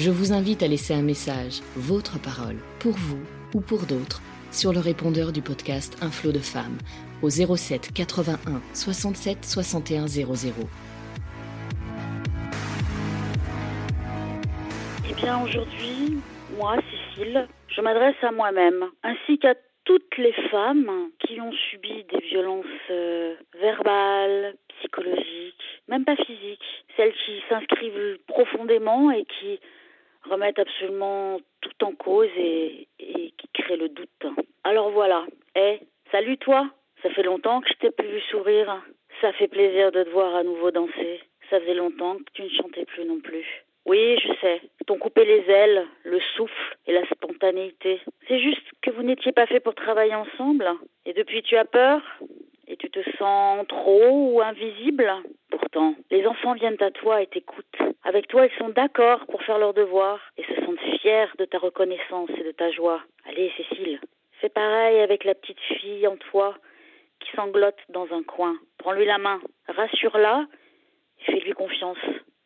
Je vous invite à laisser un message, votre parole, pour vous ou pour d'autres, sur le répondeur du podcast Un flot de femmes au 07 81 67 61 00. Eh bien aujourd'hui, moi, Cécile, je m'adresse à moi-même, ainsi qu'à toutes les femmes qui ont subi des violences euh, verbales, psychologiques, même pas physiques, celles qui s'inscrivent profondément et qui remettent absolument tout en cause et, qui créent le doute. Alors voilà, eh, salut toi, ça fait longtemps que je t'ai plus vu sourire. Ça fait plaisir de te voir à nouveau danser. Ça faisait longtemps que tu ne chantais plus non plus. Oui, je sais. T'ont coupé les ailes, le souffle et la spontanéité. C'est juste que vous n'étiez pas fait pour travailler ensemble. Et depuis tu as peur? Et tu te sens trop ou invisible? Pourtant, les enfants viennent à toi et t'écoutent. Avec toi, ils sont d'accord pour faire leurs devoirs et se sentent fiers de ta reconnaissance et de ta joie. Allez, Cécile, fais pareil avec la petite fille en toi qui sanglote dans un coin. Prends-lui la main, rassure-la et fais-lui confiance.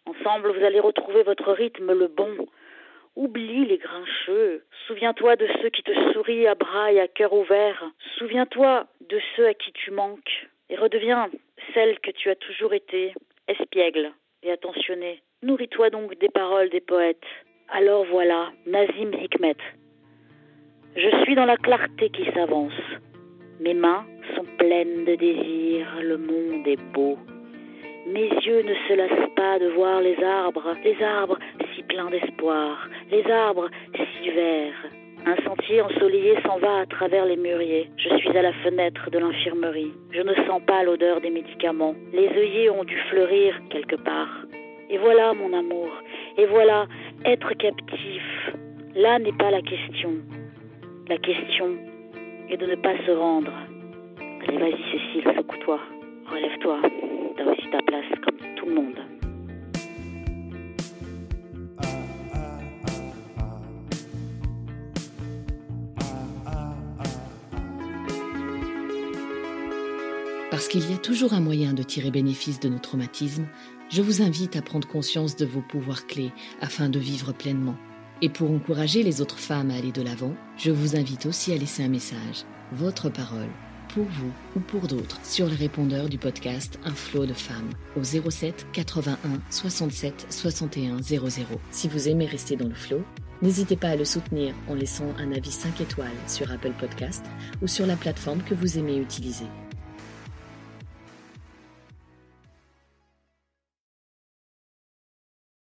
Ensemble, vous allez retrouver votre rythme, le bon. Oublie les grincheux. Souviens-toi de ceux qui te sourient à bras et à cœur ouvert. Souviens-toi de ceux à qui tu manques. Et redeviens celle que tu as toujours été, espiègle et attentionnée. Nourris-toi donc des paroles des poètes. Alors voilà, Nazim Hikmet. Je suis dans la clarté qui s'avance. Mes mains sont pleines de désir, le monde est beau. Mes yeux ne se lassent pas de voir les arbres, les arbres si pleins d'espoir, les arbres si verts. Un sentier ensoleillé s'en va à travers les mûriers. Je suis à la fenêtre de l'infirmerie. Je ne sens pas l'odeur des médicaments. Les œillets ont dû fleurir quelque part. Et voilà mon amour. Et voilà être captif. Là n'est pas la question. La question est de ne pas se rendre. Allez, vas-y Cécile, secoue-toi. Relève-toi. T'as aussi ta place comme tout le monde. Parce qu'il y a toujours un moyen de tirer bénéfice de nos traumatismes, je vous invite à prendre conscience de vos pouvoirs clés afin de vivre pleinement. Et pour encourager les autres femmes à aller de l'avant, je vous invite aussi à laisser un message, votre parole, pour vous ou pour d'autres, sur le répondeur du podcast Un flot de femmes au 07 81 67 61 00. Si vous aimez rester dans le flot, n'hésitez pas à le soutenir en laissant un avis 5 étoiles sur Apple Podcast ou sur la plateforme que vous aimez utiliser.